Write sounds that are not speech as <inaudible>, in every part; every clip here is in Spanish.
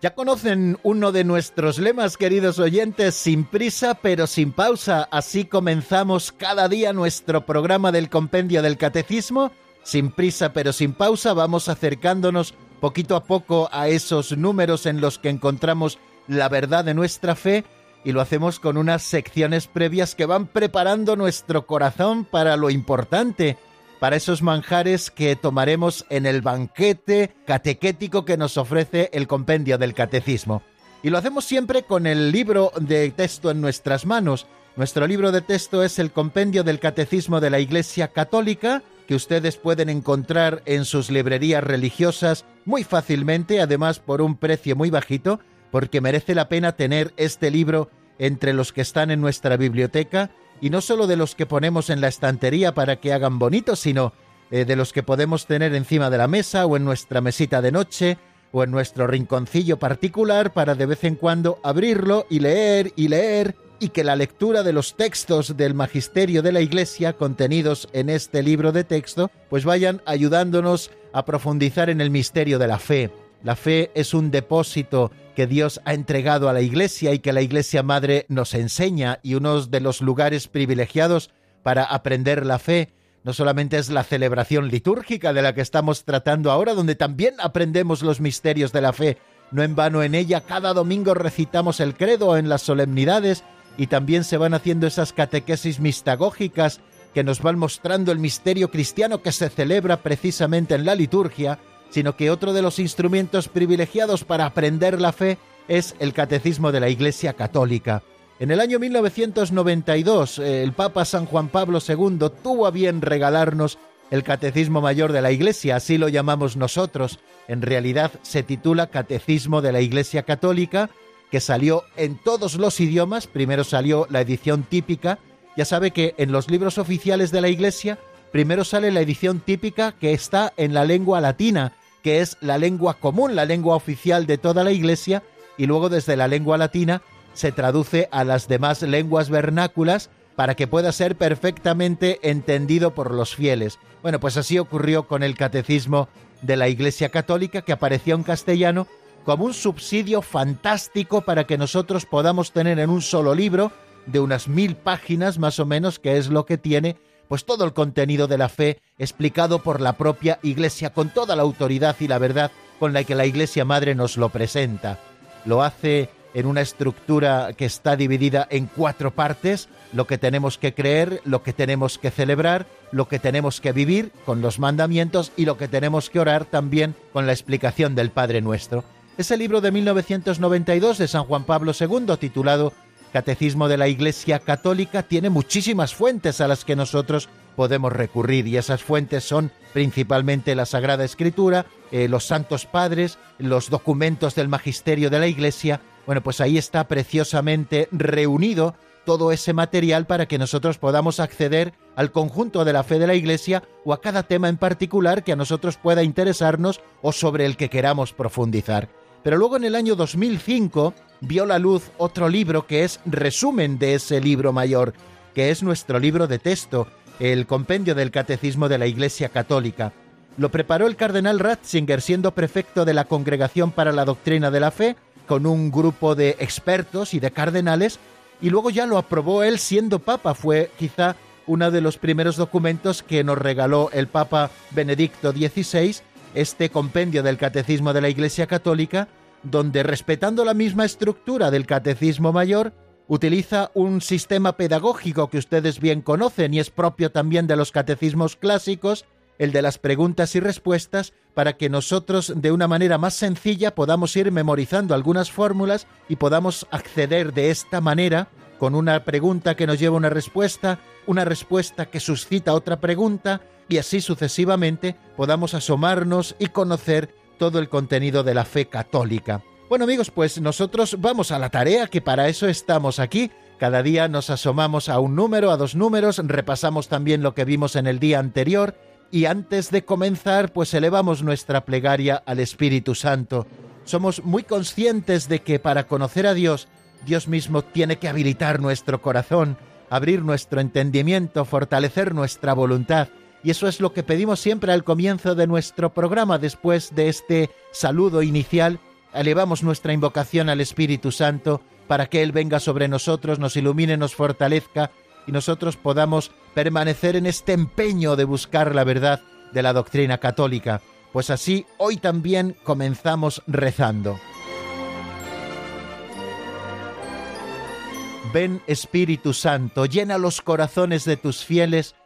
Ya conocen uno de nuestros lemas, queridos oyentes, sin prisa pero sin pausa. Así comenzamos cada día nuestro programa del Compendio del Catecismo. Sin prisa pero sin pausa vamos acercándonos poquito a poco a esos números en los que encontramos la verdad de nuestra fe y lo hacemos con unas secciones previas que van preparando nuestro corazón para lo importante, para esos manjares que tomaremos en el banquete catequético que nos ofrece el compendio del catecismo. Y lo hacemos siempre con el libro de texto en nuestras manos. Nuestro libro de texto es el compendio del catecismo de la Iglesia Católica, que ustedes pueden encontrar en sus librerías religiosas muy fácilmente, además por un precio muy bajito, porque merece la pena tener este libro entre los que están en nuestra biblioteca y no solo de los que ponemos en la estantería para que hagan bonitos, sino eh, de los que podemos tener encima de la mesa o en nuestra mesita de noche o en nuestro rinconcillo particular para de vez en cuando abrirlo y leer y leer y que la lectura de los textos del magisterio de la Iglesia contenidos en este libro de texto pues vayan ayudándonos a profundizar en el misterio de la fe. La fe es un depósito que Dios ha entregado a la Iglesia y que la Iglesia Madre nos enseña y uno de los lugares privilegiados para aprender la fe no solamente es la celebración litúrgica de la que estamos tratando ahora, donde también aprendemos los misterios de la fe. No en vano en ella cada domingo recitamos el credo en las solemnidades y también se van haciendo esas catequesis mistagógicas que nos van mostrando el misterio cristiano que se celebra precisamente en la liturgia sino que otro de los instrumentos privilegiados para aprender la fe es el Catecismo de la Iglesia Católica. En el año 1992, eh, el Papa San Juan Pablo II tuvo a bien regalarnos el Catecismo Mayor de la Iglesia, así lo llamamos nosotros. En realidad se titula Catecismo de la Iglesia Católica, que salió en todos los idiomas. Primero salió la edición típica. Ya sabe que en los libros oficiales de la Iglesia, primero sale la edición típica que está en la lengua latina, que es la lengua común, la lengua oficial de toda la Iglesia, y luego desde la lengua latina se traduce a las demás lenguas vernáculas para que pueda ser perfectamente entendido por los fieles. Bueno, pues así ocurrió con el catecismo de la Iglesia Católica, que apareció en castellano como un subsidio fantástico para que nosotros podamos tener en un solo libro, de unas mil páginas más o menos, que es lo que tiene, pues todo el contenido de la fe explicado por la propia Iglesia con toda la autoridad y la verdad con la que la Iglesia Madre nos lo presenta. Lo hace en una estructura que está dividida en cuatro partes, lo que tenemos que creer, lo que tenemos que celebrar, lo que tenemos que vivir con los mandamientos y lo que tenemos que orar también con la explicación del Padre Nuestro. Es el libro de 1992 de San Juan Pablo II titulado Catecismo de la Iglesia Católica tiene muchísimas fuentes a las que nosotros podemos recurrir y esas fuentes son principalmente la Sagrada Escritura, eh, los Santos Padres, los documentos del Magisterio de la Iglesia. Bueno, pues ahí está preciosamente reunido todo ese material para que nosotros podamos acceder al conjunto de la fe de la Iglesia o a cada tema en particular que a nosotros pueda interesarnos o sobre el que queramos profundizar. Pero luego en el año 2005 vio la luz otro libro que es resumen de ese libro mayor, que es nuestro libro de texto, el Compendio del Catecismo de la Iglesia Católica. Lo preparó el cardenal Ratzinger siendo prefecto de la Congregación para la Doctrina de la Fe, con un grupo de expertos y de cardenales, y luego ya lo aprobó él siendo papa. Fue quizá uno de los primeros documentos que nos regaló el Papa Benedicto XVI, este compendio del Catecismo de la Iglesia Católica, donde respetando la misma estructura del Catecismo Mayor, utiliza un sistema pedagógico que ustedes bien conocen y es propio también de los catecismos clásicos, el de las preguntas y respuestas, para que nosotros de una manera más sencilla podamos ir memorizando algunas fórmulas y podamos acceder de esta manera con una pregunta que nos lleva una respuesta, una respuesta que suscita otra pregunta y así sucesivamente podamos asomarnos y conocer todo el contenido de la fe católica. Bueno amigos, pues nosotros vamos a la tarea que para eso estamos aquí. Cada día nos asomamos a un número, a dos números, repasamos también lo que vimos en el día anterior y antes de comenzar, pues elevamos nuestra plegaria al Espíritu Santo. Somos muy conscientes de que para conocer a Dios, Dios mismo tiene que habilitar nuestro corazón, abrir nuestro entendimiento, fortalecer nuestra voluntad. Y eso es lo que pedimos siempre al comienzo de nuestro programa, después de este saludo inicial. Elevamos nuestra invocación al Espíritu Santo para que Él venga sobre nosotros, nos ilumine, nos fortalezca y nosotros podamos permanecer en este empeño de buscar la verdad de la doctrina católica. Pues así, hoy también comenzamos rezando. Ven Espíritu Santo, llena los corazones de tus fieles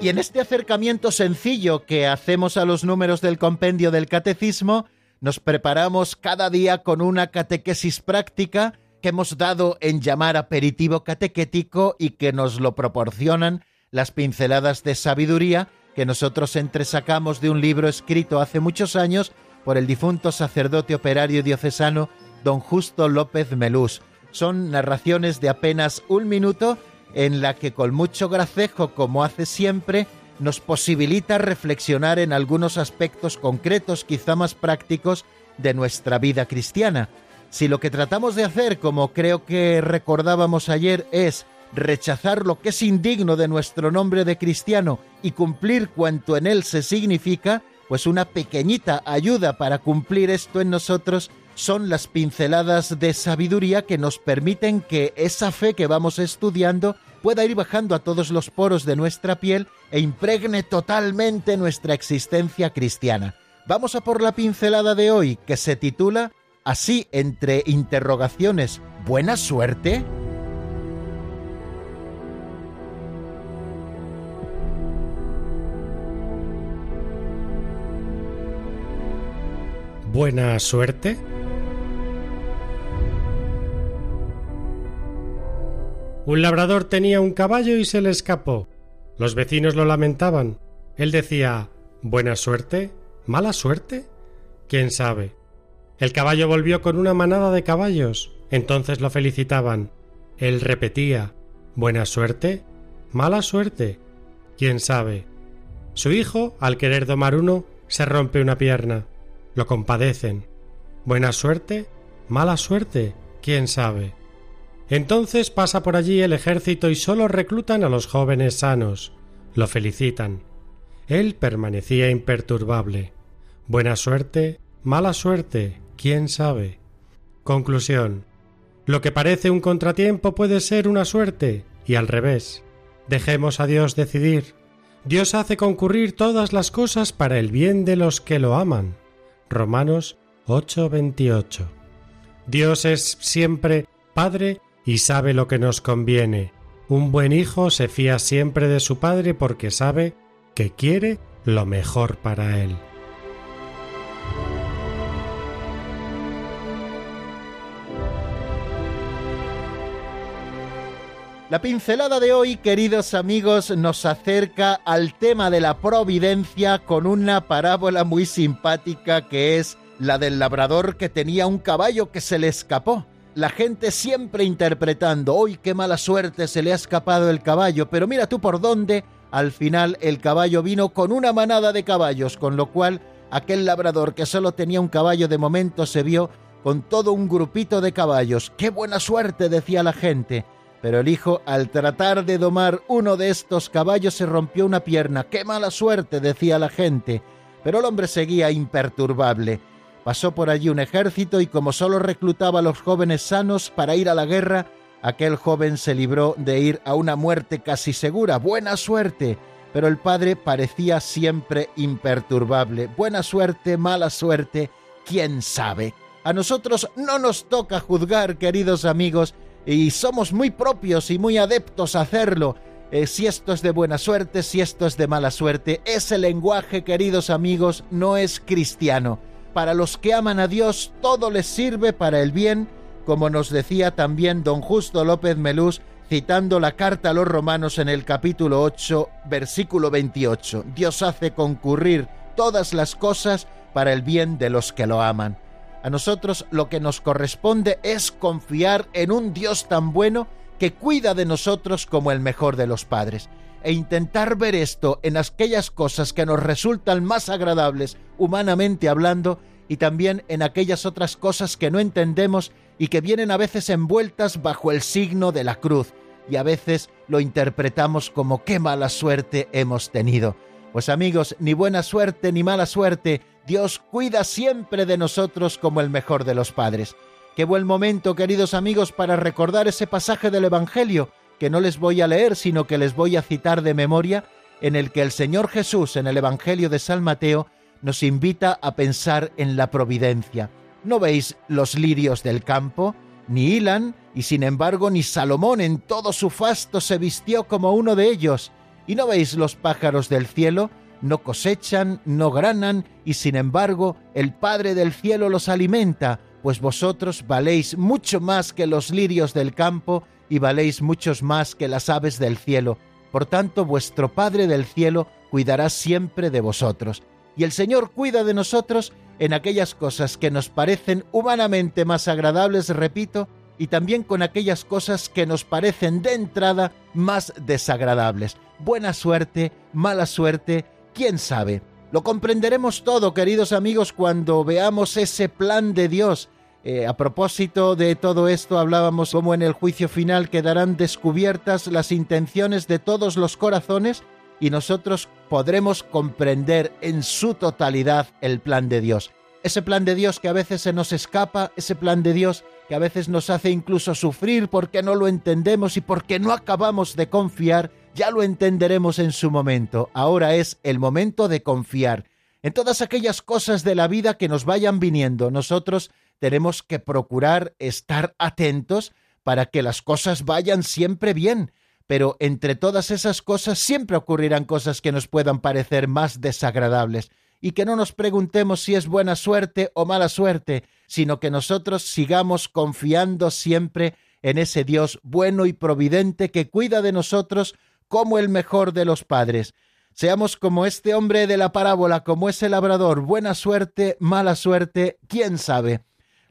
Y en este acercamiento sencillo que hacemos a los números del compendio del catecismo, nos preparamos cada día con una catequesis práctica que hemos dado en llamar aperitivo catequético y que nos lo proporcionan las pinceladas de sabiduría que nosotros entresacamos de un libro escrito hace muchos años por el difunto sacerdote operario diocesano don Justo López Melús. Son narraciones de apenas un minuto en la que con mucho gracejo, como hace siempre, nos posibilita reflexionar en algunos aspectos concretos, quizá más prácticos, de nuestra vida cristiana. Si lo que tratamos de hacer, como creo que recordábamos ayer, es rechazar lo que es indigno de nuestro nombre de cristiano y cumplir cuanto en él se significa, pues una pequeñita ayuda para cumplir esto en nosotros son las pinceladas de sabiduría que nos permiten que esa fe que vamos estudiando pueda ir bajando a todos los poros de nuestra piel e impregne totalmente nuestra existencia cristiana. Vamos a por la pincelada de hoy que se titula así entre interrogaciones, ¿buena suerte? ¿Buena suerte? Un labrador tenía un caballo y se le escapó. Los vecinos lo lamentaban. Él decía ¿Buena suerte? ¿Mala suerte? ¿Quién sabe? El caballo volvió con una manada de caballos. Entonces lo felicitaban. Él repetía ¿Buena suerte? ¿Mala suerte? ¿Quién sabe? Su hijo, al querer domar uno, se rompe una pierna. Lo compadecen. ¿Buena suerte? ¿Mala suerte? ¿Quién sabe? Entonces pasa por allí el ejército y solo reclutan a los jóvenes sanos. Lo felicitan. Él permanecía imperturbable. Buena suerte, mala suerte, quién sabe. Conclusión. Lo que parece un contratiempo puede ser una suerte, y al revés. Dejemos a Dios decidir. Dios hace concurrir todas las cosas para el bien de los que lo aman. Romanos 8:28. Dios es siempre Padre y sabe lo que nos conviene. Un buen hijo se fía siempre de su padre porque sabe que quiere lo mejor para él. La pincelada de hoy, queridos amigos, nos acerca al tema de la providencia con una parábola muy simpática que es la del labrador que tenía un caballo que se le escapó la gente siempre interpretando, hoy qué mala suerte se le ha escapado el caballo, pero mira tú por dónde al final el caballo vino con una manada de caballos, con lo cual aquel labrador que solo tenía un caballo de momento se vio con todo un grupito de caballos. ¡Qué buena suerte! decía la gente. Pero el hijo, al tratar de domar uno de estos caballos, se rompió una pierna. ¡Qué mala suerte! decía la gente. Pero el hombre seguía imperturbable. Pasó por allí un ejército y como solo reclutaba a los jóvenes sanos para ir a la guerra, aquel joven se libró de ir a una muerte casi segura. ¡Buena suerte! Pero el padre parecía siempre imperturbable. Buena suerte, mala suerte, quién sabe. A nosotros no nos toca juzgar, queridos amigos, y somos muy propios y muy adeptos a hacerlo. Eh, si esto es de buena suerte, si esto es de mala suerte, ese lenguaje, queridos amigos, no es cristiano. Para los que aman a Dios, todo les sirve para el bien, como nos decía también don Justo López Melús, citando la carta a los romanos en el capítulo 8, versículo 28. Dios hace concurrir todas las cosas para el bien de los que lo aman. A nosotros lo que nos corresponde es confiar en un Dios tan bueno que cuida de nosotros como el mejor de los padres, e intentar ver esto en aquellas cosas que nos resultan más agradables humanamente hablando y también en aquellas otras cosas que no entendemos y que vienen a veces envueltas bajo el signo de la cruz, y a veces lo interpretamos como qué mala suerte hemos tenido. Pues amigos, ni buena suerte ni mala suerte, Dios cuida siempre de nosotros como el mejor de los padres. Qué buen momento, queridos amigos, para recordar ese pasaje del Evangelio, que no les voy a leer, sino que les voy a citar de memoria, en el que el Señor Jesús, en el Evangelio de San Mateo, nos invita a pensar en la providencia. ¿No veis los lirios del campo? Ni hilan, y sin embargo ni Salomón en todo su fasto se vistió como uno de ellos. ¿Y no veis los pájaros del cielo? no cosechan, no granan, y sin embargo el Padre del cielo los alimenta, pues vosotros valéis mucho más que los lirios del campo, y valéis muchos más que las aves del cielo. Por tanto, vuestro Padre del cielo cuidará siempre de vosotros. Y el Señor cuida de nosotros en aquellas cosas que nos parecen humanamente más agradables, repito, y también con aquellas cosas que nos parecen de entrada más desagradables. Buena suerte, mala suerte, ¿Quién sabe? Lo comprenderemos todo, queridos amigos, cuando veamos ese plan de Dios. Eh, a propósito de todo esto, hablábamos como en el juicio final quedarán descubiertas las intenciones de todos los corazones y nosotros podremos comprender en su totalidad el plan de Dios. Ese plan de Dios que a veces se nos escapa, ese plan de Dios que a veces nos hace incluso sufrir porque no lo entendemos y porque no acabamos de confiar ya lo entenderemos en su momento. Ahora es el momento de confiar en todas aquellas cosas de la vida que nos vayan viniendo. Nosotros tenemos que procurar estar atentos para que las cosas vayan siempre bien. Pero entre todas esas cosas siempre ocurrirán cosas que nos puedan parecer más desagradables y que no nos preguntemos si es buena suerte o mala suerte, sino que nosotros sigamos confiando siempre en ese Dios bueno y providente que cuida de nosotros como el mejor de los padres. Seamos como este hombre de la parábola, como ese labrador, buena suerte, mala suerte, quién sabe.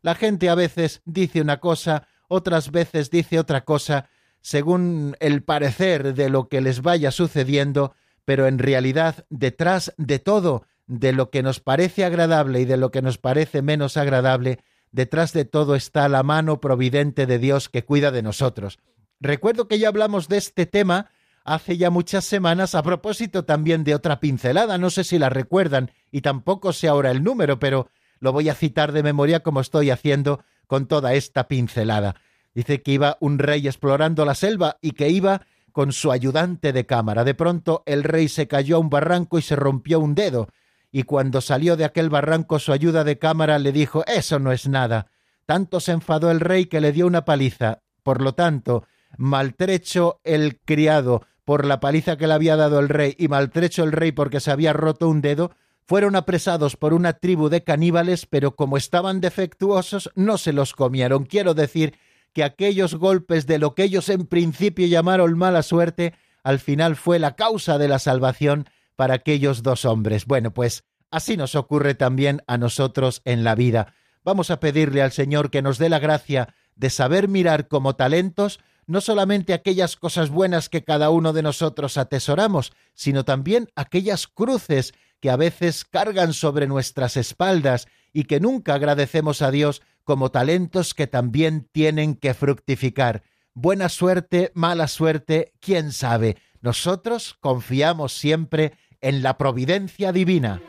La gente a veces dice una cosa, otras veces dice otra cosa, según el parecer de lo que les vaya sucediendo, pero en realidad detrás de todo, de lo que nos parece agradable y de lo que nos parece menos agradable, detrás de todo está la mano providente de Dios que cuida de nosotros. Recuerdo que ya hablamos de este tema hace ya muchas semanas a propósito también de otra pincelada, no sé si la recuerdan y tampoco sé ahora el número, pero lo voy a citar de memoria como estoy haciendo con toda esta pincelada. Dice que iba un rey explorando la selva y que iba con su ayudante de cámara. De pronto el rey se cayó a un barranco y se rompió un dedo, y cuando salió de aquel barranco su ayuda de cámara le dijo Eso no es nada. Tanto se enfadó el rey que le dio una paliza. Por lo tanto, maltrecho el criado por la paliza que le había dado el rey y maltrecho el rey porque se había roto un dedo, fueron apresados por una tribu de caníbales, pero como estaban defectuosos, no se los comieron. Quiero decir que aquellos golpes de lo que ellos en principio llamaron mala suerte, al final fue la causa de la salvación para aquellos dos hombres. Bueno, pues así nos ocurre también a nosotros en la vida. Vamos a pedirle al Señor que nos dé la gracia de saber mirar como talentos no solamente aquellas cosas buenas que cada uno de nosotros atesoramos, sino también aquellas cruces que a veces cargan sobre nuestras espaldas y que nunca agradecemos a Dios como talentos que también tienen que fructificar. Buena suerte, mala suerte, quién sabe. Nosotros confiamos siempre en la providencia divina.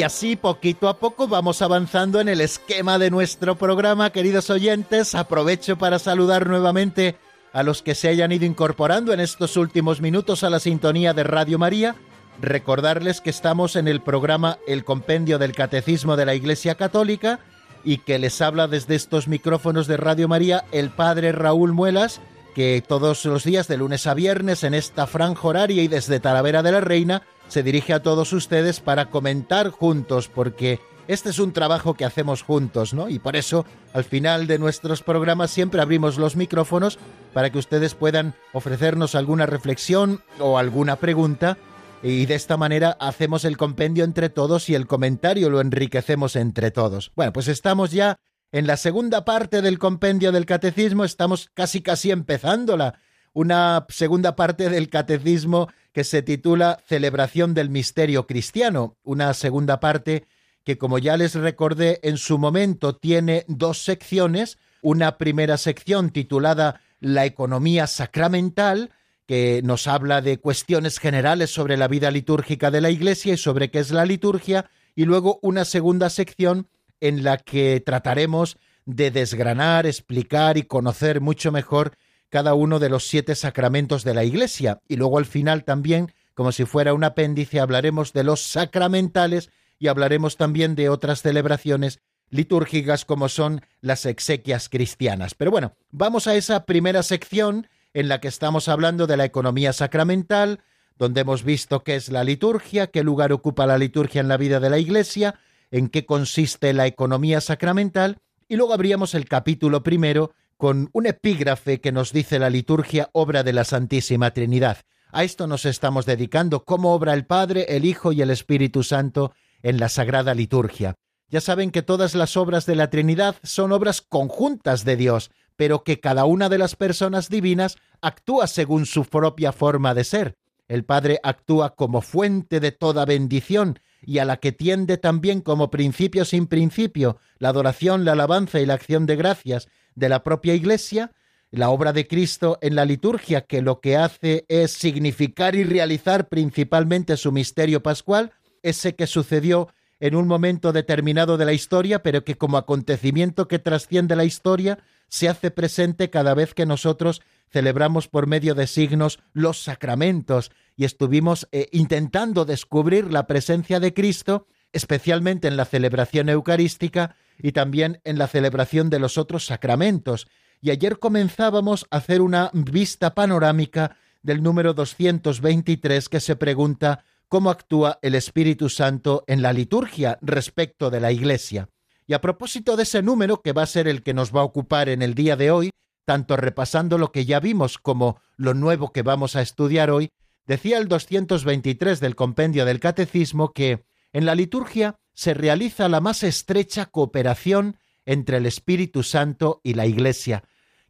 Y así poquito a poco vamos avanzando en el esquema de nuestro programa, queridos oyentes. Aprovecho para saludar nuevamente a los que se hayan ido incorporando en estos últimos minutos a la sintonía de Radio María. Recordarles que estamos en el programa El Compendio del Catecismo de la Iglesia Católica y que les habla desde estos micrófonos de Radio María el Padre Raúl Muelas, que todos los días de lunes a viernes en esta franja horaria y desde Talavera de la Reina se dirige a todos ustedes para comentar juntos, porque este es un trabajo que hacemos juntos, ¿no? Y por eso, al final de nuestros programas siempre abrimos los micrófonos para que ustedes puedan ofrecernos alguna reflexión o alguna pregunta y de esta manera hacemos el compendio entre todos y el comentario lo enriquecemos entre todos. Bueno, pues estamos ya en la segunda parte del compendio del catecismo, estamos casi casi empezándola, una segunda parte del catecismo que se titula Celebración del Misterio Cristiano, una segunda parte que, como ya les recordé, en su momento tiene dos secciones, una primera sección titulada La economía sacramental, que nos habla de cuestiones generales sobre la vida litúrgica de la Iglesia y sobre qué es la liturgia, y luego una segunda sección en la que trataremos de desgranar, explicar y conocer mucho mejor cada uno de los siete sacramentos de la Iglesia. Y luego al final también, como si fuera un apéndice, hablaremos de los sacramentales y hablaremos también de otras celebraciones litúrgicas como son las exequias cristianas. Pero bueno, vamos a esa primera sección en la que estamos hablando de la economía sacramental, donde hemos visto qué es la liturgia, qué lugar ocupa la liturgia en la vida de la Iglesia, en qué consiste la economía sacramental, y luego abríamos el capítulo primero con un epígrafe que nos dice la liturgia obra de la Santísima Trinidad. A esto nos estamos dedicando, cómo obra el Padre, el Hijo y el Espíritu Santo en la Sagrada Liturgia. Ya saben que todas las obras de la Trinidad son obras conjuntas de Dios, pero que cada una de las personas divinas actúa según su propia forma de ser. El Padre actúa como fuente de toda bendición y a la que tiende también como principio sin principio la adoración, la alabanza y la acción de gracias, de la propia Iglesia, la obra de Cristo en la liturgia, que lo que hace es significar y realizar principalmente su misterio pascual, ese que sucedió en un momento determinado de la historia, pero que como acontecimiento que trasciende la historia, se hace presente cada vez que nosotros celebramos por medio de signos los sacramentos y estuvimos eh, intentando descubrir la presencia de Cristo, especialmente en la celebración eucarística, y también en la celebración de los otros sacramentos. Y ayer comenzábamos a hacer una vista panorámica del número 223 que se pregunta cómo actúa el Espíritu Santo en la liturgia respecto de la Iglesia. Y a propósito de ese número, que va a ser el que nos va a ocupar en el día de hoy, tanto repasando lo que ya vimos como lo nuevo que vamos a estudiar hoy, decía el 223 del compendio del Catecismo que en la liturgia se realiza la más estrecha cooperación entre el Espíritu Santo y la Iglesia.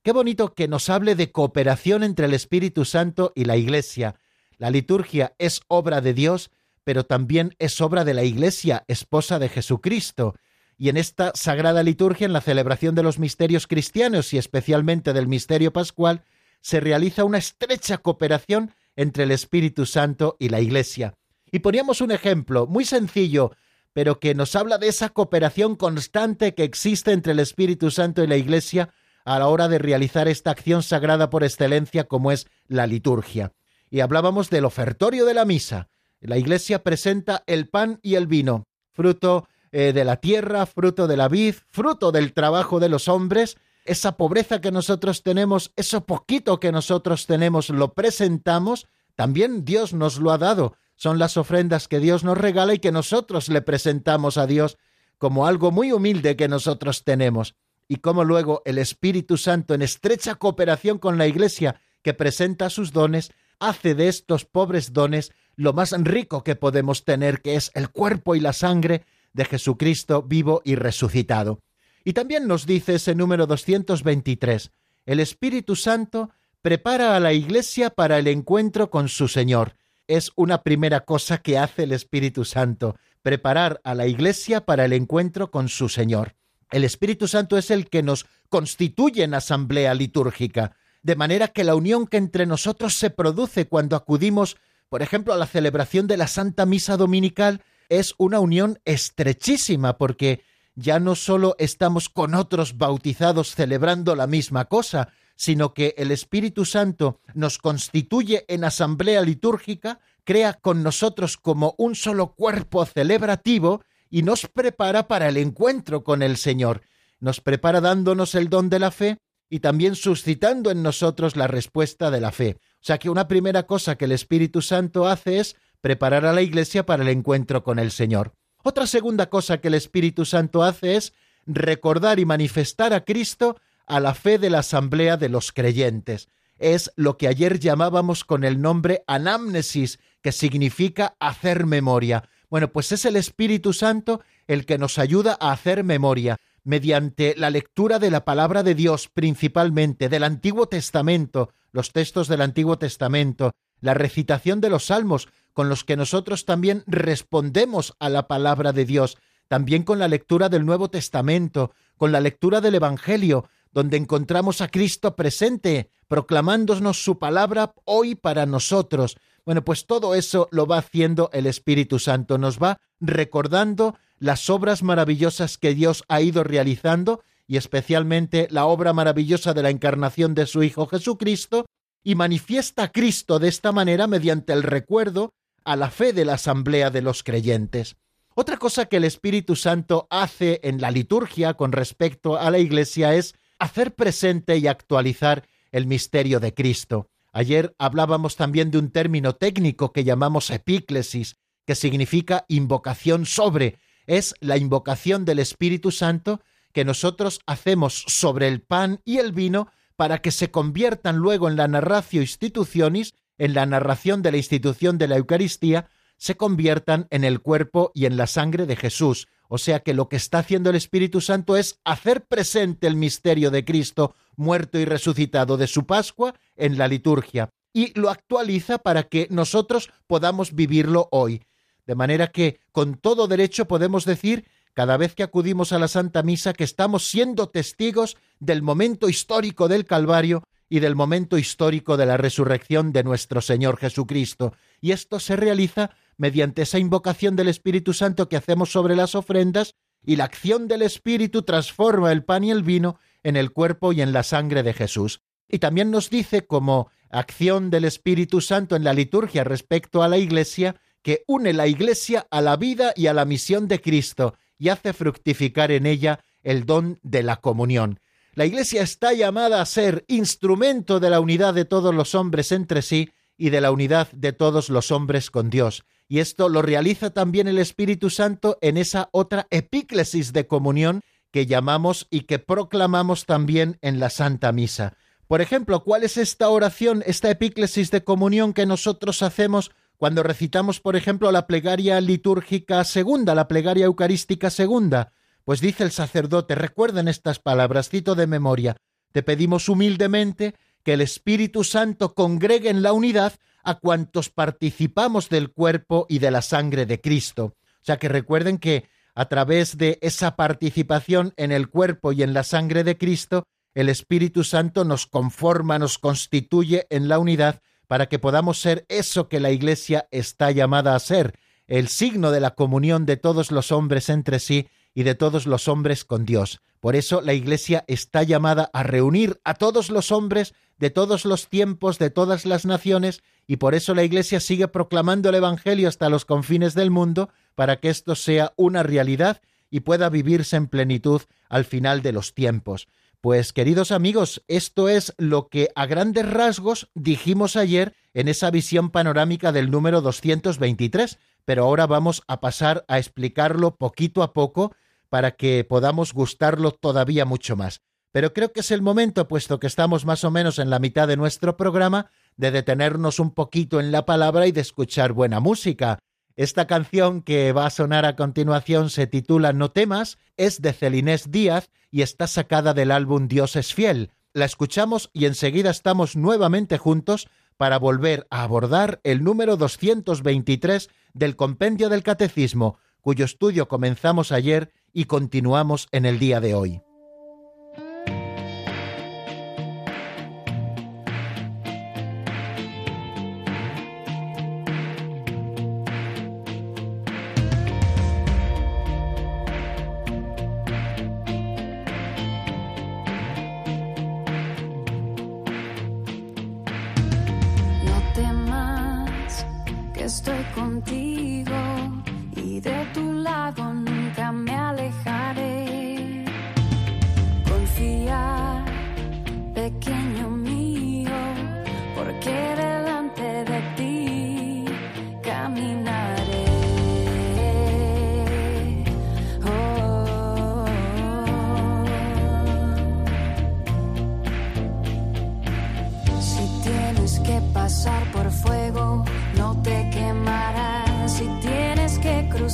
Qué bonito que nos hable de cooperación entre el Espíritu Santo y la Iglesia. La liturgia es obra de Dios, pero también es obra de la Iglesia, esposa de Jesucristo. Y en esta sagrada liturgia, en la celebración de los misterios cristianos y especialmente del misterio pascual, se realiza una estrecha cooperación entre el Espíritu Santo y la Iglesia. Y poníamos un ejemplo muy sencillo pero que nos habla de esa cooperación constante que existe entre el Espíritu Santo y la Iglesia a la hora de realizar esta acción sagrada por excelencia como es la liturgia. Y hablábamos del ofertorio de la misa. La Iglesia presenta el pan y el vino, fruto eh, de la tierra, fruto de la vid, fruto del trabajo de los hombres, esa pobreza que nosotros tenemos, eso poquito que nosotros tenemos, lo presentamos, también Dios nos lo ha dado, son las ofrendas que Dios nos regala y que nosotros le presentamos a Dios como algo muy humilde que nosotros tenemos. Y cómo luego el Espíritu Santo, en estrecha cooperación con la Iglesia que presenta sus dones, hace de estos pobres dones lo más rico que podemos tener, que es el cuerpo y la sangre de Jesucristo vivo y resucitado. Y también nos dice ese número 223, el Espíritu Santo prepara a la Iglesia para el encuentro con su Señor. Es una primera cosa que hace el Espíritu Santo, preparar a la Iglesia para el encuentro con su Señor. El Espíritu Santo es el que nos constituye en asamblea litúrgica, de manera que la unión que entre nosotros se produce cuando acudimos, por ejemplo, a la celebración de la Santa Misa Dominical, es una unión estrechísima, porque ya no solo estamos con otros bautizados celebrando la misma cosa, sino que el Espíritu Santo nos constituye en asamblea litúrgica, crea con nosotros como un solo cuerpo celebrativo y nos prepara para el encuentro con el Señor. Nos prepara dándonos el don de la fe y también suscitando en nosotros la respuesta de la fe. O sea que una primera cosa que el Espíritu Santo hace es preparar a la Iglesia para el encuentro con el Señor. Otra segunda cosa que el Espíritu Santo hace es recordar y manifestar a Cristo a la fe de la asamblea de los creyentes. Es lo que ayer llamábamos con el nombre anamnesis, que significa hacer memoria. Bueno, pues es el Espíritu Santo el que nos ayuda a hacer memoria mediante la lectura de la palabra de Dios, principalmente del Antiguo Testamento, los textos del Antiguo Testamento, la recitación de los salmos, con los que nosotros también respondemos a la palabra de Dios, también con la lectura del Nuevo Testamento, con la lectura del Evangelio, donde encontramos a Cristo presente, proclamándonos su palabra hoy para nosotros. Bueno, pues todo eso lo va haciendo el Espíritu Santo, nos va recordando las obras maravillosas que Dios ha ido realizando y especialmente la obra maravillosa de la encarnación de su Hijo Jesucristo, y manifiesta a Cristo de esta manera mediante el recuerdo a la fe de la asamblea de los creyentes. Otra cosa que el Espíritu Santo hace en la liturgia con respecto a la Iglesia es hacer presente y actualizar el misterio de Cristo. Ayer hablábamos también de un término técnico que llamamos epíclesis, que significa invocación sobre. Es la invocación del Espíritu Santo que nosotros hacemos sobre el pan y el vino para que se conviertan luego en la narratio institutionis, en la narración de la institución de la Eucaristía, se conviertan en el cuerpo y en la sangre de Jesús. O sea que lo que está haciendo el Espíritu Santo es hacer presente el misterio de Cristo muerto y resucitado de su Pascua en la liturgia y lo actualiza para que nosotros podamos vivirlo hoy. De manera que con todo derecho podemos decir cada vez que acudimos a la Santa Misa que estamos siendo testigos del momento histórico del Calvario y del momento histórico de la resurrección de nuestro Señor Jesucristo. Y esto se realiza mediante esa invocación del Espíritu Santo que hacemos sobre las ofrendas y la acción del Espíritu transforma el pan y el vino en el cuerpo y en la sangre de Jesús. Y también nos dice como acción del Espíritu Santo en la liturgia respecto a la Iglesia, que une la Iglesia a la vida y a la misión de Cristo y hace fructificar en ella el don de la comunión. La Iglesia está llamada a ser instrumento de la unidad de todos los hombres entre sí y de la unidad de todos los hombres con Dios. Y esto lo realiza también el Espíritu Santo en esa otra epíclesis de comunión que llamamos y que proclamamos también en la Santa Misa. Por ejemplo, ¿cuál es esta oración, esta epíclesis de comunión que nosotros hacemos cuando recitamos, por ejemplo, la plegaria litúrgica segunda, la plegaria eucarística segunda, pues dice el sacerdote, recuerden estas palabras, cito de memoria, te pedimos humildemente que el Espíritu Santo congregue en la unidad a cuantos participamos del cuerpo y de la sangre de Cristo. O sea que recuerden que a través de esa participación en el cuerpo y en la sangre de Cristo, el Espíritu Santo nos conforma, nos constituye en la unidad para que podamos ser eso que la Iglesia está llamada a ser, el signo de la comunión de todos los hombres entre sí y de todos los hombres con Dios. Por eso la Iglesia está llamada a reunir a todos los hombres de todos los tiempos, de todas las naciones, y por eso la Iglesia sigue proclamando el Evangelio hasta los confines del mundo, para que esto sea una realidad y pueda vivirse en plenitud al final de los tiempos. Pues queridos amigos, esto es lo que a grandes rasgos dijimos ayer en esa visión panorámica del número 223, pero ahora vamos a pasar a explicarlo poquito a poco para que podamos gustarlo todavía mucho más. Pero creo que es el momento, puesto que estamos más o menos en la mitad de nuestro programa, de detenernos un poquito en la palabra y de escuchar buena música. Esta canción que va a sonar a continuación se titula No temas, es de Celinés Díaz y está sacada del álbum Dios es fiel. La escuchamos y enseguida estamos nuevamente juntos para volver a abordar el número 223 del Compendio del Catecismo, cuyo estudio comenzamos ayer y continuamos en el día de hoy.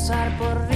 pasar por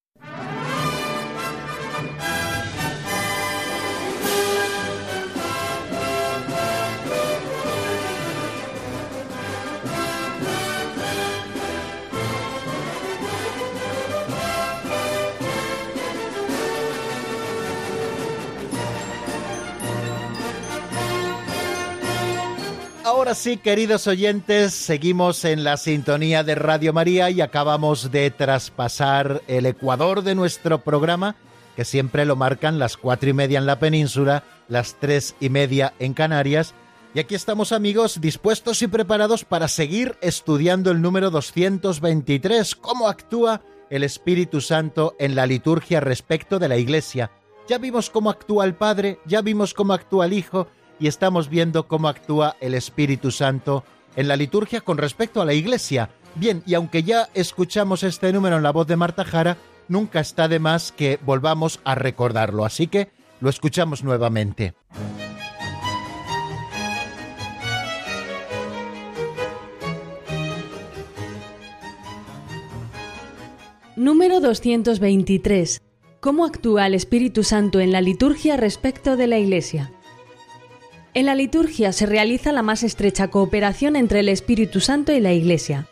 Ahora sí, queridos oyentes, seguimos en la sintonía de Radio María y acabamos de traspasar el ecuador de nuestro programa, que siempre lo marcan las cuatro y media en la península, las tres y media en Canarias. Y aquí estamos amigos dispuestos y preparados para seguir estudiando el número 223, cómo actúa el Espíritu Santo en la liturgia respecto de la Iglesia. Ya vimos cómo actúa el Padre, ya vimos cómo actúa el Hijo, y estamos viendo cómo actúa el Espíritu Santo en la liturgia con respecto a la Iglesia. Bien, y aunque ya escuchamos este número en la voz de Marta Jara, nunca está de más que volvamos a recordarlo, así que lo escuchamos nuevamente. Número 223. ¿Cómo actúa el Espíritu Santo en la liturgia respecto de la Iglesia? En la liturgia se realiza la más estrecha cooperación entre el Espíritu Santo y la Iglesia.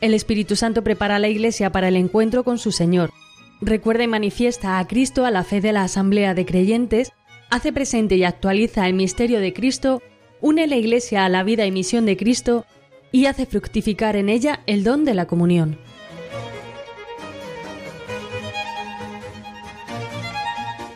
El Espíritu Santo prepara a la Iglesia para el encuentro con su Señor. Recuerda y manifiesta a Cristo a la fe de la Asamblea de Creyentes, hace presente y actualiza el misterio de Cristo, une la Iglesia a la vida y misión de Cristo y hace fructificar en ella el don de la comunión.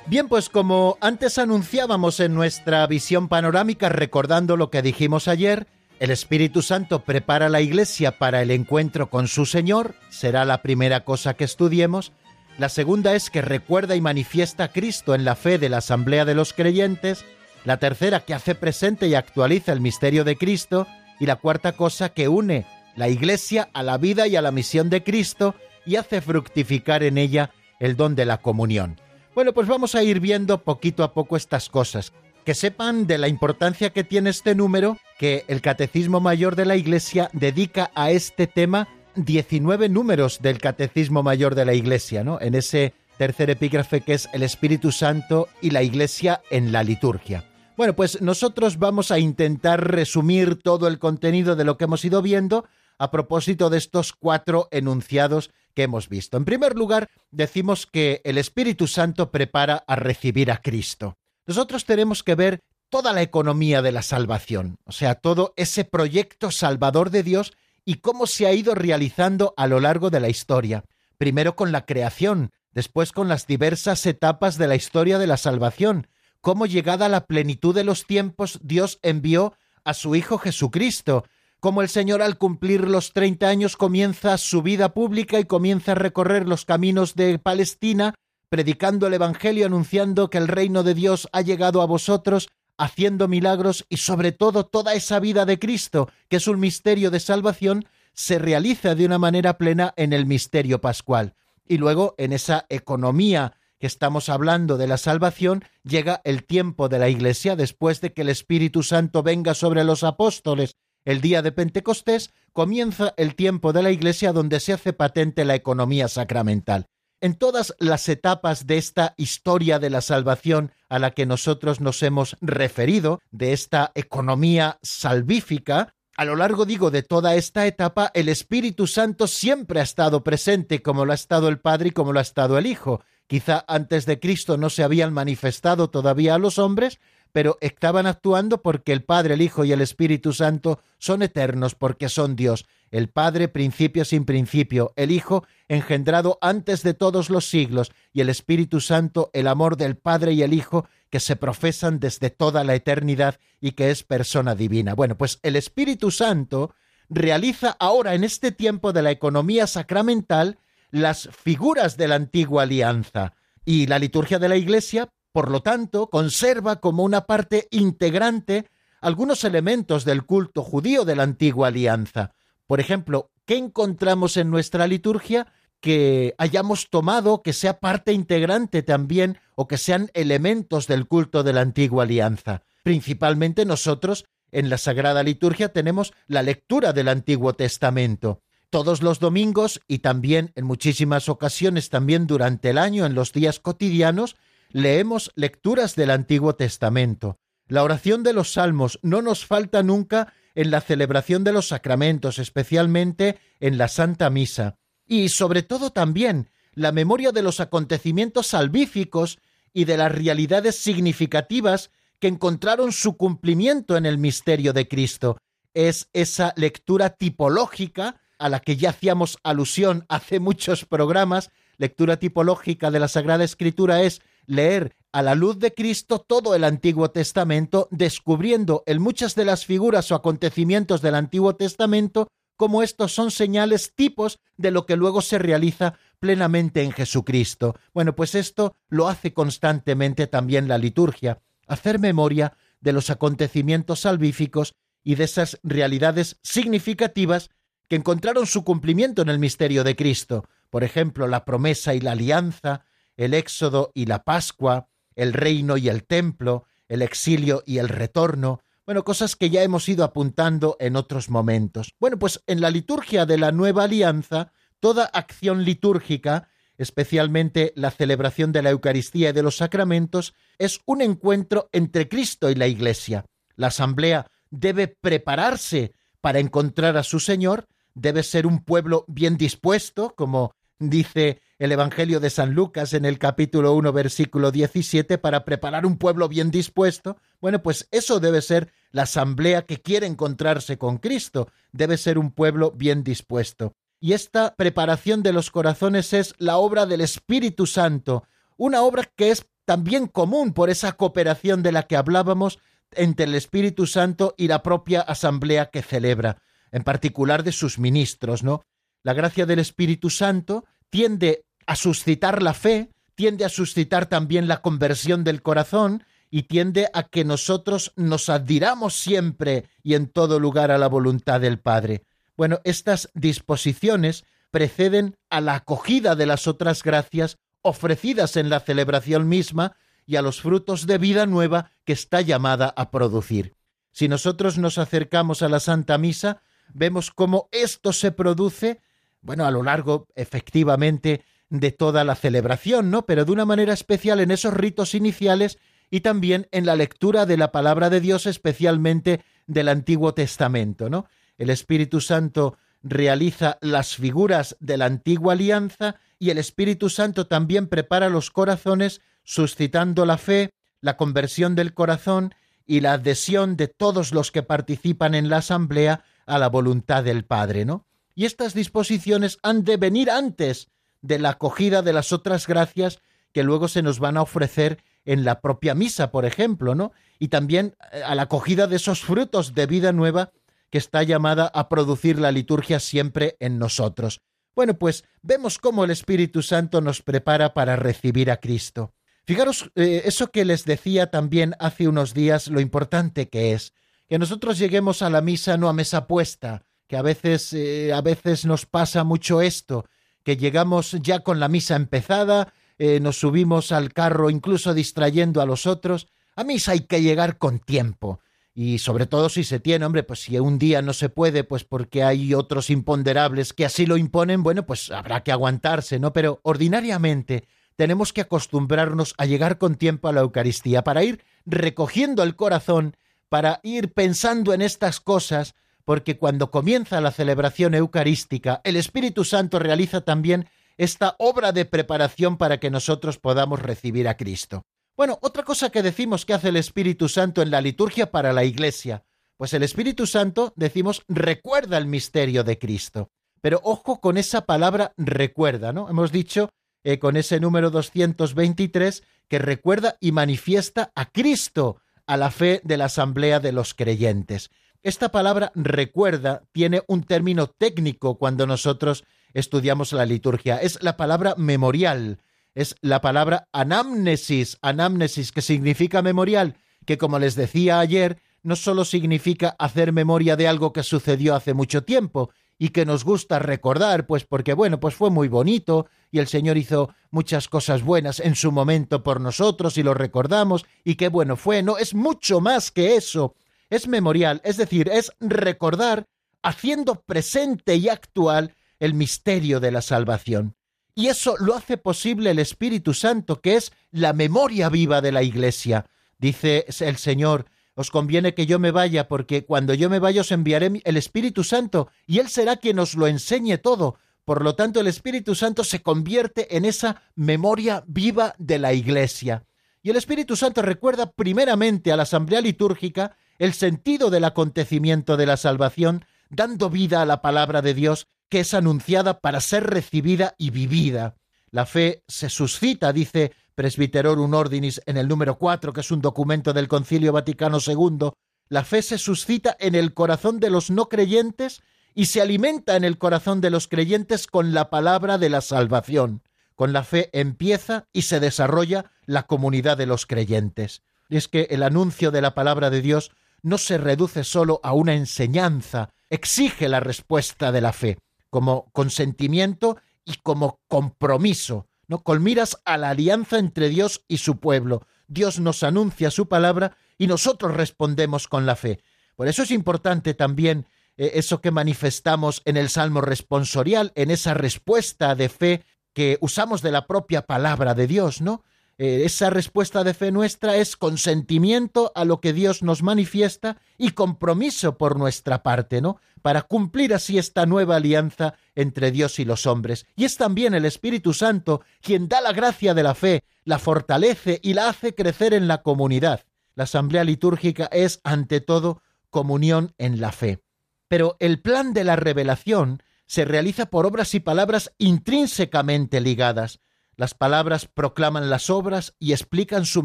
Bien, pues como antes anunciábamos en nuestra visión panorámica, recordando lo que dijimos ayer, el Espíritu Santo prepara la Iglesia para el encuentro con su Señor, será la primera cosa que estudiemos. La segunda es que recuerda y manifiesta a Cristo en la fe de la Asamblea de los Creyentes. La tercera que hace presente y actualiza el misterio de Cristo. Y la cuarta cosa que une la Iglesia a la vida y a la misión de Cristo y hace fructificar en ella el don de la comunión. Bueno, pues vamos a ir viendo poquito a poco estas cosas. Que sepan de la importancia que tiene este número, que el Catecismo Mayor de la Iglesia dedica a este tema 19 números del Catecismo Mayor de la Iglesia, ¿no? En ese tercer epígrafe que es el Espíritu Santo y la Iglesia en la liturgia. Bueno, pues nosotros vamos a intentar resumir todo el contenido de lo que hemos ido viendo a propósito de estos cuatro enunciados que hemos visto. En primer lugar, decimos que el Espíritu Santo prepara a recibir a Cristo. Nosotros tenemos que ver toda la economía de la salvación, o sea, todo ese proyecto salvador de Dios y cómo se ha ido realizando a lo largo de la historia. Primero con la creación, después con las diversas etapas de la historia de la salvación, cómo llegada a la plenitud de los tiempos Dios envió a su Hijo Jesucristo, como el Señor al cumplir los treinta años comienza su vida pública y comienza a recorrer los caminos de Palestina, predicando el Evangelio, anunciando que el reino de Dios ha llegado a vosotros, haciendo milagros y sobre todo toda esa vida de Cristo, que es un misterio de salvación, se realiza de una manera plena en el misterio pascual. Y luego en esa economía que estamos hablando de la salvación, llega el tiempo de la Iglesia después de que el Espíritu Santo venga sobre los apóstoles el día de Pentecostés comienza el tiempo de la Iglesia donde se hace patente la economía sacramental. En todas las etapas de esta historia de la salvación a la que nosotros nos hemos referido, de esta economía salvífica, a lo largo, digo, de toda esta etapa, el Espíritu Santo siempre ha estado presente, como lo ha estado el Padre y como lo ha estado el Hijo. Quizá antes de Cristo no se habían manifestado todavía a los hombres, pero estaban actuando porque el Padre, el Hijo y el Espíritu Santo son eternos porque son Dios, el Padre principio sin principio, el Hijo engendrado antes de todos los siglos y el Espíritu Santo el amor del Padre y el Hijo que se profesan desde toda la eternidad y que es persona divina. Bueno, pues el Espíritu Santo realiza ahora en este tiempo de la economía sacramental las figuras de la antigua alianza. Y la liturgia de la Iglesia por lo tanto, conserva como una parte integrante algunos elementos del culto judío de la antigua alianza. Por ejemplo, ¿qué encontramos en nuestra liturgia que hayamos tomado, que sea parte integrante también o que sean elementos del culto de la antigua alianza? Principalmente nosotros en la Sagrada Liturgia tenemos la lectura del Antiguo Testamento. Todos los domingos y también en muchísimas ocasiones también durante el año en los días cotidianos leemos lecturas del Antiguo Testamento. La oración de los salmos no nos falta nunca en la celebración de los sacramentos, especialmente en la Santa Misa. Y sobre todo también la memoria de los acontecimientos salvíficos y de las realidades significativas que encontraron su cumplimiento en el misterio de Cristo. es esa lectura tipológica a la que ya hacíamos alusión hace muchos programas. Lectura tipológica de la Sagrada Escritura es leer a la luz de Cristo todo el Antiguo Testamento, descubriendo en muchas de las figuras o acontecimientos del Antiguo Testamento cómo estos son señales, tipos de lo que luego se realiza plenamente en Jesucristo. Bueno, pues esto lo hace constantemente también la liturgia, hacer memoria de los acontecimientos salvíficos y de esas realidades significativas que encontraron su cumplimiento en el misterio de Cristo. Por ejemplo, la promesa y la alianza, el éxodo y la Pascua, el reino y el templo, el exilio y el retorno, bueno, cosas que ya hemos ido apuntando en otros momentos. Bueno, pues en la liturgia de la nueva alianza, toda acción litúrgica, especialmente la celebración de la Eucaristía y de los sacramentos, es un encuentro entre Cristo y la Iglesia. La asamblea debe prepararse para encontrar a su Señor, debe ser un pueblo bien dispuesto, como dice el Evangelio de San Lucas en el capítulo 1, versículo 17, para preparar un pueblo bien dispuesto. Bueno, pues eso debe ser la asamblea que quiere encontrarse con Cristo, debe ser un pueblo bien dispuesto. Y esta preparación de los corazones es la obra del Espíritu Santo, una obra que es también común por esa cooperación de la que hablábamos entre el Espíritu Santo y la propia asamblea que celebra, en particular de sus ministros, ¿no? La gracia del Espíritu Santo tiende a suscitar la fe, tiende a suscitar también la conversión del corazón y tiende a que nosotros nos adhiramos siempre y en todo lugar a la voluntad del Padre. Bueno, estas disposiciones preceden a la acogida de las otras gracias ofrecidas en la celebración misma y a los frutos de vida nueva que está llamada a producir. Si nosotros nos acercamos a la Santa Misa, vemos cómo esto se produce, bueno, a lo largo efectivamente de toda la celebración, ¿no? Pero de una manera especial en esos ritos iniciales y también en la lectura de la palabra de Dios, especialmente del Antiguo Testamento, ¿no? El Espíritu Santo realiza las figuras de la antigua alianza y el Espíritu Santo también prepara los corazones suscitando la fe, la conversión del corazón y la adhesión de todos los que participan en la asamblea a la voluntad del Padre, ¿no? Y estas disposiciones han de venir antes de la acogida de las otras gracias que luego se nos van a ofrecer en la propia misa, por ejemplo, ¿no? Y también eh, a la acogida de esos frutos de vida nueva que está llamada a producir la liturgia siempre en nosotros. Bueno, pues vemos cómo el Espíritu Santo nos prepara para recibir a Cristo. Fijaros eh, eso que les decía también hace unos días, lo importante que es que nosotros lleguemos a la misa no a mesa puesta, que a veces, eh, a veces nos pasa mucho esto, que llegamos ya con la misa empezada, eh, nos subimos al carro incluso distrayendo a los otros. A misa hay que llegar con tiempo. Y sobre todo si se tiene, hombre, pues si un día no se puede, pues porque hay otros imponderables que así lo imponen, bueno, pues habrá que aguantarse, ¿no? Pero ordinariamente tenemos que acostumbrarnos a llegar con tiempo a la Eucaristía para ir recogiendo el corazón, para ir pensando en estas cosas, porque cuando comienza la celebración eucarística, el Espíritu Santo realiza también esta obra de preparación para que nosotros podamos recibir a Cristo. Bueno, otra cosa que decimos que hace el Espíritu Santo en la liturgia para la Iglesia, pues el Espíritu Santo, decimos, recuerda el misterio de Cristo. Pero ojo con esa palabra recuerda, ¿no? Hemos dicho eh, con ese número 223 que recuerda y manifiesta a Cristo, a la fe de la asamblea de los creyentes. Esta palabra recuerda tiene un término técnico cuando nosotros estudiamos la liturgia. Es la palabra memorial, es la palabra anamnesis, anamnesis, que significa memorial, que como les decía ayer, no solo significa hacer memoria de algo que sucedió hace mucho tiempo, y que nos gusta recordar, pues porque bueno, pues fue muy bonito y el Señor hizo muchas cosas buenas en su momento por nosotros y lo recordamos y qué bueno fue, no, es mucho más que eso, es memorial, es decir, es recordar haciendo presente y actual el misterio de la salvación. Y eso lo hace posible el Espíritu Santo, que es la memoria viva de la Iglesia. Dice el Señor, os conviene que yo me vaya, porque cuando yo me vaya os enviaré el Espíritu Santo, y Él será quien os lo enseñe todo. Por lo tanto, el Espíritu Santo se convierte en esa memoria viva de la Iglesia. Y el Espíritu Santo recuerda primeramente a la asamblea litúrgica el sentido del acontecimiento de la salvación, dando vida a la palabra de Dios que es anunciada para ser recibida y vivida. La fe se suscita, dice Presbyterorum Ordinis en el número 4, que es un documento del Concilio Vaticano II, la fe se suscita en el corazón de los no creyentes y se alimenta en el corazón de los creyentes con la palabra de la salvación. Con la fe empieza y se desarrolla la comunidad de los creyentes. Y es que el anuncio de la palabra de Dios no se reduce solo a una enseñanza, exige la respuesta de la fe, como consentimiento y como compromiso, ¿no? Con a la alianza entre Dios y su pueblo. Dios nos anuncia su palabra y nosotros respondemos con la fe. Por eso es importante también eh, eso que manifestamos en el Salmo responsorial, en esa respuesta de fe que usamos de la propia palabra de Dios, ¿no? Eh, esa respuesta de fe nuestra es consentimiento a lo que Dios nos manifiesta y compromiso por nuestra parte, ¿no? Para cumplir así esta nueva alianza entre Dios y los hombres. Y es también el Espíritu Santo quien da la gracia de la fe, la fortalece y la hace crecer en la comunidad. La asamblea litúrgica es, ante todo, comunión en la fe. Pero el plan de la revelación se realiza por obras y palabras intrínsecamente ligadas. Las palabras proclaman las obras y explican su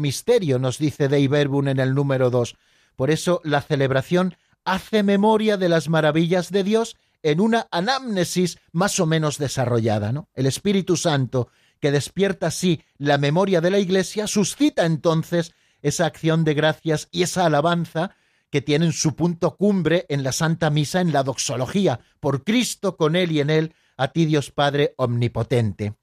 misterio, nos dice Dei Verbum en el número 2. Por eso la celebración hace memoria de las maravillas de Dios en una anamnesis más o menos desarrollada. ¿no? El Espíritu Santo, que despierta así la memoria de la Iglesia, suscita entonces esa acción de gracias y esa alabanza que tienen su punto cumbre en la Santa Misa, en la doxología, por Cristo, con Él y en Él, a ti Dios Padre Omnipotente.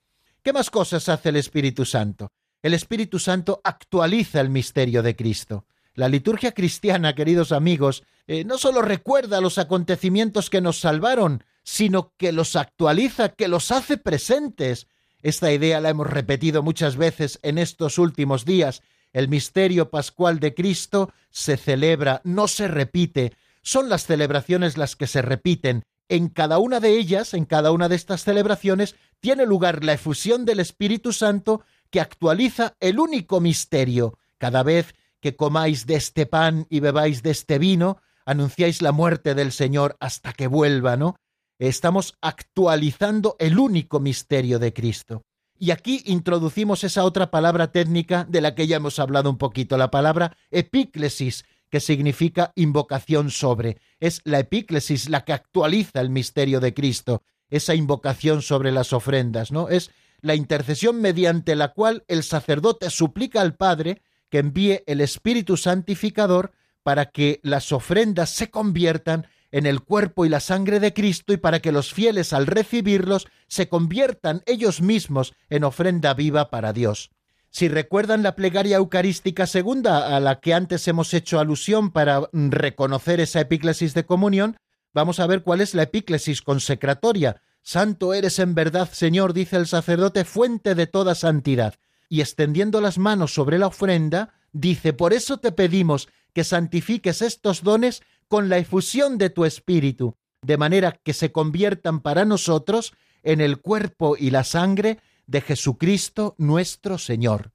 ¿Qué más cosas hace el Espíritu Santo? El Espíritu Santo actualiza el misterio de Cristo. La liturgia cristiana, queridos amigos, eh, no solo recuerda los acontecimientos que nos salvaron, sino que los actualiza, que los hace presentes. Esta idea la hemos repetido muchas veces en estos últimos días. El misterio pascual de Cristo se celebra, no se repite. Son las celebraciones las que se repiten. En cada una de ellas, en cada una de estas celebraciones, tiene lugar la efusión del Espíritu Santo que actualiza el único misterio. Cada vez que comáis de este pan y bebáis de este vino, anunciáis la muerte del Señor hasta que vuelva, ¿no? Estamos actualizando el único misterio de Cristo. Y aquí introducimos esa otra palabra técnica de la que ya hemos hablado un poquito, la palabra epíclesis, que significa invocación sobre. Es la epíclesis la que actualiza el misterio de Cristo esa invocación sobre las ofrendas, ¿no? Es la intercesión mediante la cual el sacerdote suplica al Padre que envíe el Espíritu Santificador para que las ofrendas se conviertan en el cuerpo y la sangre de Cristo y para que los fieles al recibirlos se conviertan ellos mismos en ofrenda viva para Dios. Si recuerdan la plegaria eucarística segunda a la que antes hemos hecho alusión para reconocer esa epíclesis de comunión, Vamos a ver cuál es la epíclesis consecratoria. Santo eres en verdad, Señor, dice el sacerdote, fuente de toda santidad. Y extendiendo las manos sobre la ofrenda, dice, por eso te pedimos que santifiques estos dones con la efusión de tu Espíritu, de manera que se conviertan para nosotros en el cuerpo y la sangre de Jesucristo nuestro Señor.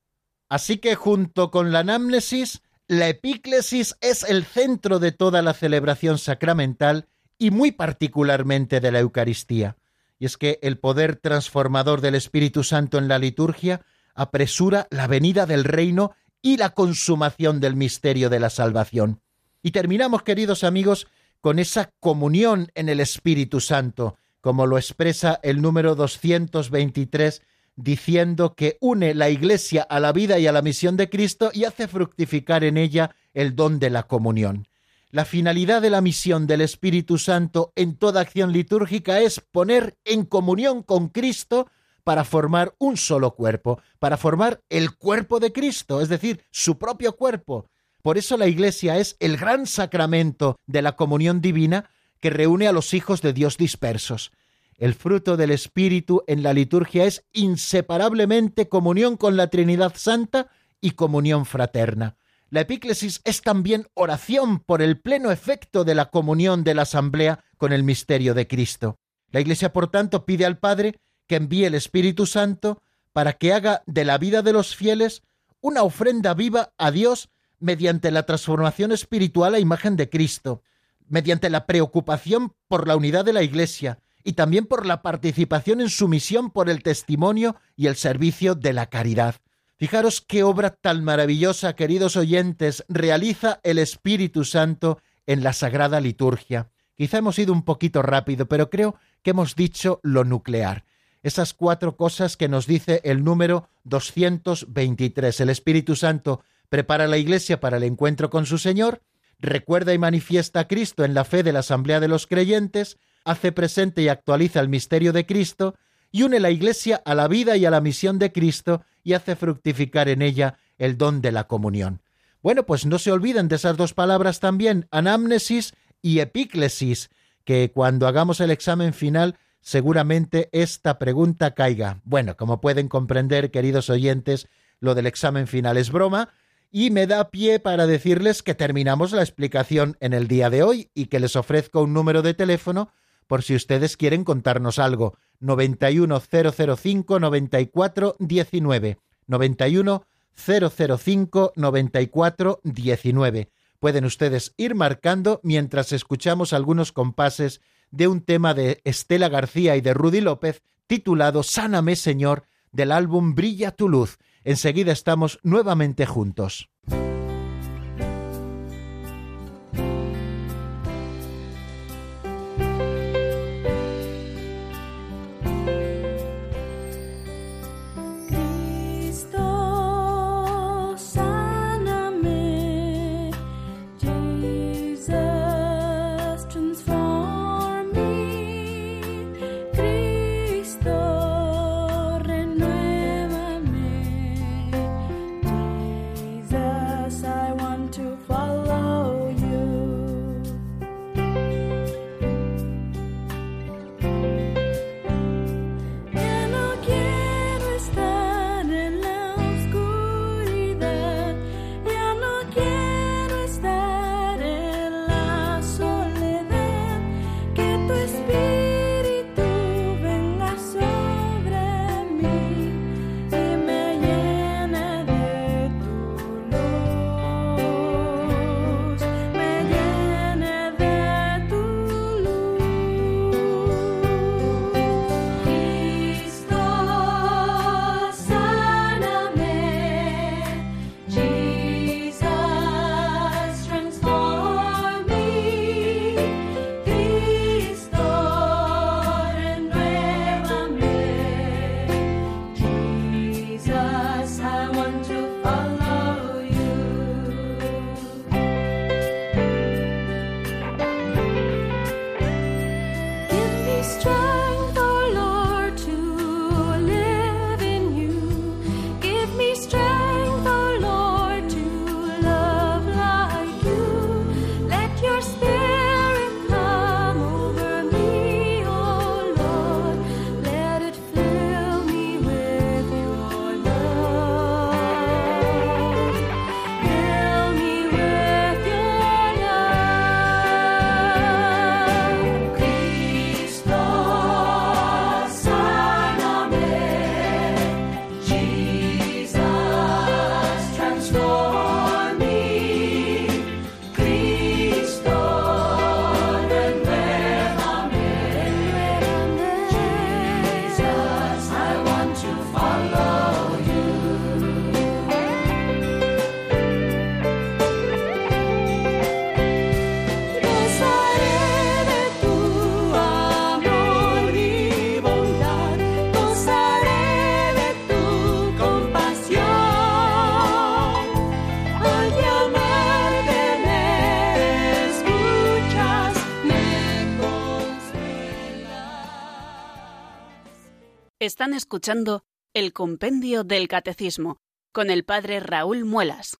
Así que junto con la anamnesis, la epíclesis es el centro de toda la celebración sacramental y muy particularmente de la Eucaristía. Y es que el poder transformador del Espíritu Santo en la liturgia apresura la venida del reino y la consumación del misterio de la salvación. Y terminamos, queridos amigos, con esa comunión en el Espíritu Santo, como lo expresa el número 223, diciendo que une la Iglesia a la vida y a la misión de Cristo y hace fructificar en ella el don de la comunión. La finalidad de la misión del Espíritu Santo en toda acción litúrgica es poner en comunión con Cristo para formar un solo cuerpo, para formar el cuerpo de Cristo, es decir, su propio cuerpo. Por eso la Iglesia es el gran sacramento de la comunión divina que reúne a los hijos de Dios dispersos. El fruto del Espíritu en la liturgia es inseparablemente comunión con la Trinidad Santa y comunión fraterna. La epíclesis es también oración por el pleno efecto de la comunión de la asamblea con el misterio de Cristo. La Iglesia, por tanto, pide al Padre que envíe el Espíritu Santo para que haga de la vida de los fieles una ofrenda viva a Dios mediante la transformación espiritual a imagen de Cristo, mediante la preocupación por la unidad de la Iglesia y también por la participación en su misión por el testimonio y el servicio de la caridad. Fijaros qué obra tan maravillosa, queridos oyentes, realiza el Espíritu Santo en la Sagrada Liturgia. Quizá hemos ido un poquito rápido, pero creo que hemos dicho lo nuclear. Esas cuatro cosas que nos dice el número 223. El Espíritu Santo prepara la Iglesia para el encuentro con su Señor, recuerda y manifiesta a Cristo en la fe de la Asamblea de los Creyentes, hace presente y actualiza el misterio de Cristo, y une la Iglesia a la vida y a la misión de Cristo y hace fructificar en ella el don de la comunión. Bueno, pues no se olviden de esas dos palabras también, anamnesis y epíclesis, que cuando hagamos el examen final seguramente esta pregunta caiga. Bueno, como pueden comprender, queridos oyentes, lo del examen final es broma, y me da pie para decirles que terminamos la explicación en el día de hoy y que les ofrezco un número de teléfono por si ustedes quieren contarnos algo. 91005 9419 91005 9419. Pueden ustedes ir marcando mientras escuchamos algunos compases de un tema de Estela García y de Rudy López titulado Sáname Señor del álbum Brilla tu luz. Enseguida estamos nuevamente juntos. Están escuchando el Compendio del Catecismo con el Padre Raúl Muelas.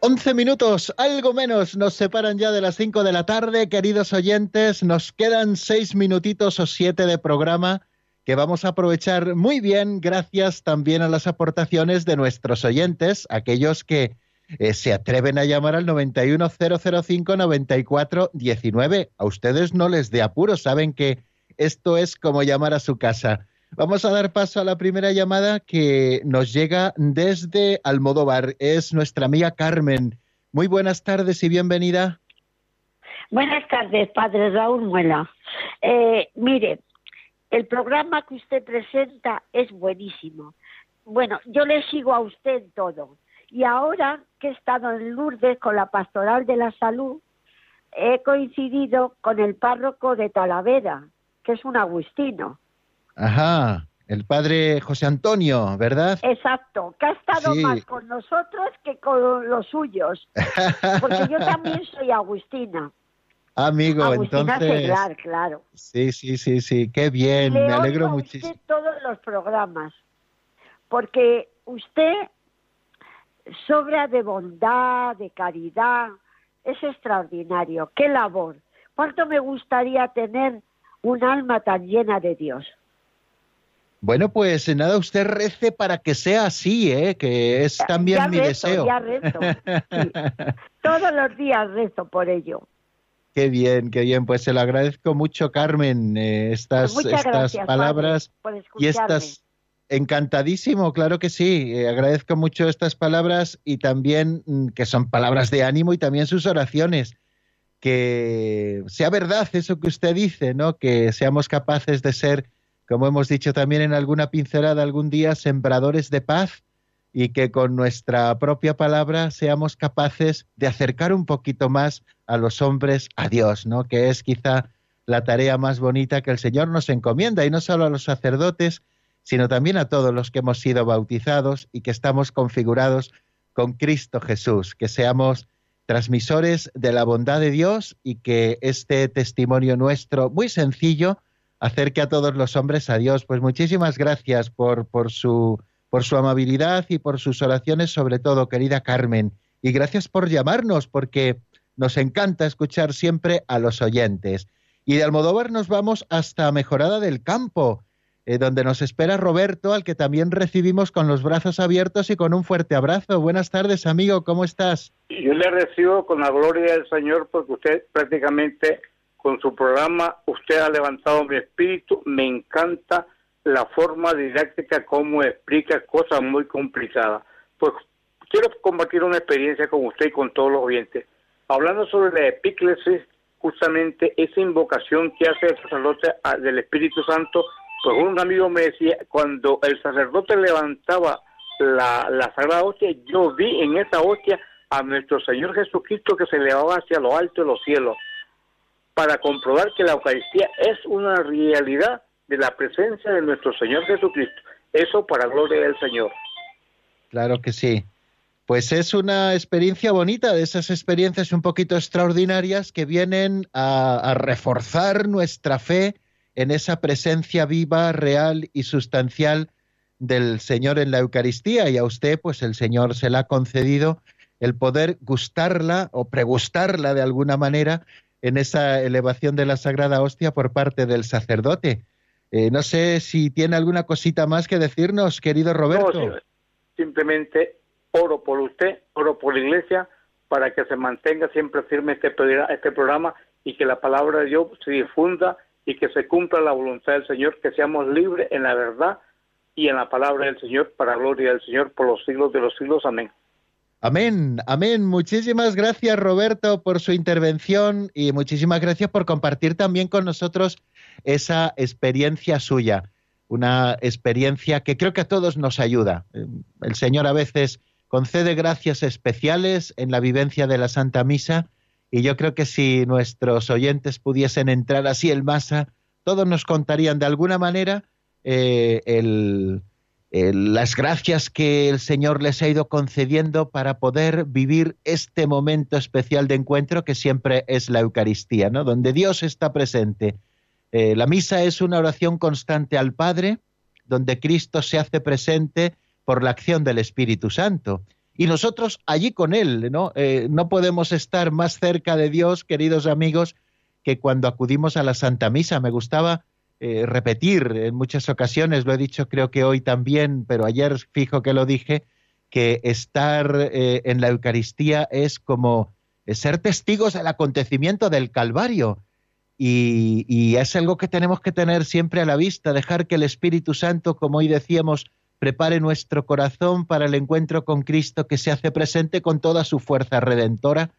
Once minutos, algo menos, nos separan ya de las cinco de la tarde, queridos oyentes. Nos quedan seis minutitos o siete de programa que vamos a aprovechar muy bien gracias también a las aportaciones de nuestros oyentes, aquellos que eh, se atreven a llamar al 910059419. A ustedes no les dé apuro, saben que esto es como llamar a su casa. Vamos a dar paso a la primera llamada que nos llega desde Almodóvar. Es nuestra amiga Carmen. Muy buenas tardes y bienvenida. Buenas tardes, padre Raúl Muela. Eh, mire, el programa que usted presenta es buenísimo. Bueno, yo le sigo a usted todo. Y ahora que he estado en Lourdes con la Pastoral de la Salud, he coincidido con el párroco de Talavera, que es un agustino. Ajá, el padre José Antonio, ¿verdad? Exacto, que ha estado más con nosotros que con los suyos, porque yo también soy agustina. Amigo, agustina entonces. Seglar, claro. Sí, sí, sí, sí, qué bien, me alegro muchísimo. Usted todos los programas, porque usted sobra de bondad, de caridad, es extraordinario. Qué labor. ¿Cuánto me gustaría tener un alma tan llena de Dios? Bueno, pues nada, usted rece para que sea así, ¿eh? que es también mi deseo. Ya rezo. <laughs> Todos los días rezo por ello. Qué bien, qué bien. Pues se lo agradezco mucho, Carmen, eh, estas, pues estas palabras y estas. Encantadísimo, claro que sí. Eh, agradezco mucho estas palabras y también mm, que son palabras de ánimo y también sus oraciones. Que sea verdad eso que usted dice, ¿no? Que seamos capaces de ser como hemos dicho también en alguna pincelada algún día, sembradores de paz y que con nuestra propia palabra seamos capaces de acercar un poquito más a los hombres a Dios, ¿no? Que es quizá la tarea más bonita que el Señor nos encomienda y no solo a los sacerdotes, sino también a todos los que hemos sido bautizados y que estamos configurados con Cristo Jesús, que seamos transmisores de la bondad de Dios y que este testimonio nuestro, muy sencillo, acerque a todos los hombres a Dios. Pues muchísimas gracias por, por, su, por su amabilidad y por sus oraciones, sobre todo, querida Carmen. Y gracias por llamarnos, porque nos encanta escuchar siempre a los oyentes. Y de Almodóvar nos vamos hasta Mejorada del Campo, eh, donde nos espera Roberto, al que también recibimos con los brazos abiertos y con un fuerte abrazo. Buenas tardes, amigo, ¿cómo estás? Yo le recibo con la gloria del Señor porque usted prácticamente con su programa usted ha levantado mi espíritu, me encanta la forma didáctica como explica cosas muy complicadas. Pues quiero compartir una experiencia con usted y con todos los oyentes. Hablando sobre la epíclesis, justamente esa invocación que hace el sacerdote del Espíritu Santo, pues un amigo me decía, cuando el sacerdote levantaba la, la Sagrada Hostia, yo vi en esa hostia a nuestro Señor Jesucristo que se elevaba hacia lo alto de los cielos para comprobar que la Eucaristía es una realidad de la presencia de nuestro Señor Jesucristo. Eso para gloria del Señor. Claro que sí. Pues es una experiencia bonita, de esas experiencias un poquito extraordinarias que vienen a, a, reforzar nuestra fe en esa presencia viva, real y sustancial del Señor en la Eucaristía. Y a usted, pues el Señor se la ha concedido el poder gustarla o pregustarla de alguna manera en esa elevación de la Sagrada Hostia por parte del sacerdote. Eh, no sé si tiene alguna cosita más que decirnos, querido Roberto. simplemente oro por usted, oro por la Iglesia, para que se mantenga siempre firme este, este programa y que la palabra de Dios se difunda y que se cumpla la voluntad del Señor, que seamos libres en la verdad y en la palabra del Señor, para gloria del Señor, por los siglos de los siglos. Amén. Amén, amén. Muchísimas gracias Roberto por su intervención y muchísimas gracias por compartir también con nosotros esa experiencia suya, una experiencia que creo que a todos nos ayuda. El Señor a veces concede gracias especiales en la vivencia de la Santa Misa y yo creo que si nuestros oyentes pudiesen entrar así en masa, todos nos contarían de alguna manera eh, eh, las gracias que el Señor les ha ido concediendo para poder vivir este momento especial de encuentro que siempre es la Eucaristía, ¿no? Donde Dios está presente. Eh, la misa es una oración constante al Padre, donde Cristo se hace presente por la acción del Espíritu Santo. Y nosotros allí con Él, ¿no? Eh, no podemos estar más cerca de Dios, queridos amigos, que cuando acudimos a la Santa Misa. Me gustaba eh, repetir en muchas ocasiones, lo he dicho creo que hoy también, pero ayer fijo que lo dije, que estar en la Eucaristía es como ser testigos del acontecimiento del Calvario. Y, es algo que tenemos que tener siempre a la vista, dejar que el Espíritu Santo, como hoy decíamos, prepare nuestro corazón para el encuentro con Cristo que se hace presente con toda su fuerza redentora.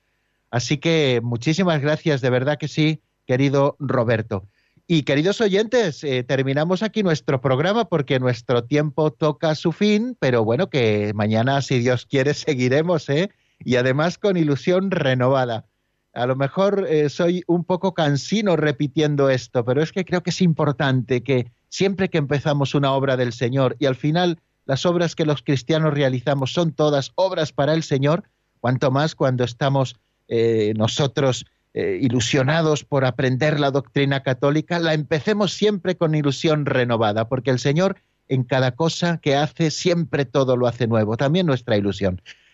Así que muchísimas gracias, de verdad que sí, querido Roberto. Y queridos oyentes, eh, terminamos aquí nuestro programa porque nuestro tiempo toca su fin, pero bueno, que mañana, si Dios quiere, <laughs> seguiremos, ¿eh? Y además con ilusión renovada. A lo mejor eh, soy un poco cansino repitiendo esto, pero es que creo que es importante que siempre que empezamos una obra del Señor y al final las obras que los cristianos realizamos son todas obras para el Señor, cuanto más cuando estamos eh, nosotros eh, ilusionados por aprender la doctrina católica, la empecemos siempre con ilusión renovada, porque el Señor en cada cosa que hace siempre todo lo hace nuevo, también nuestra ilusión.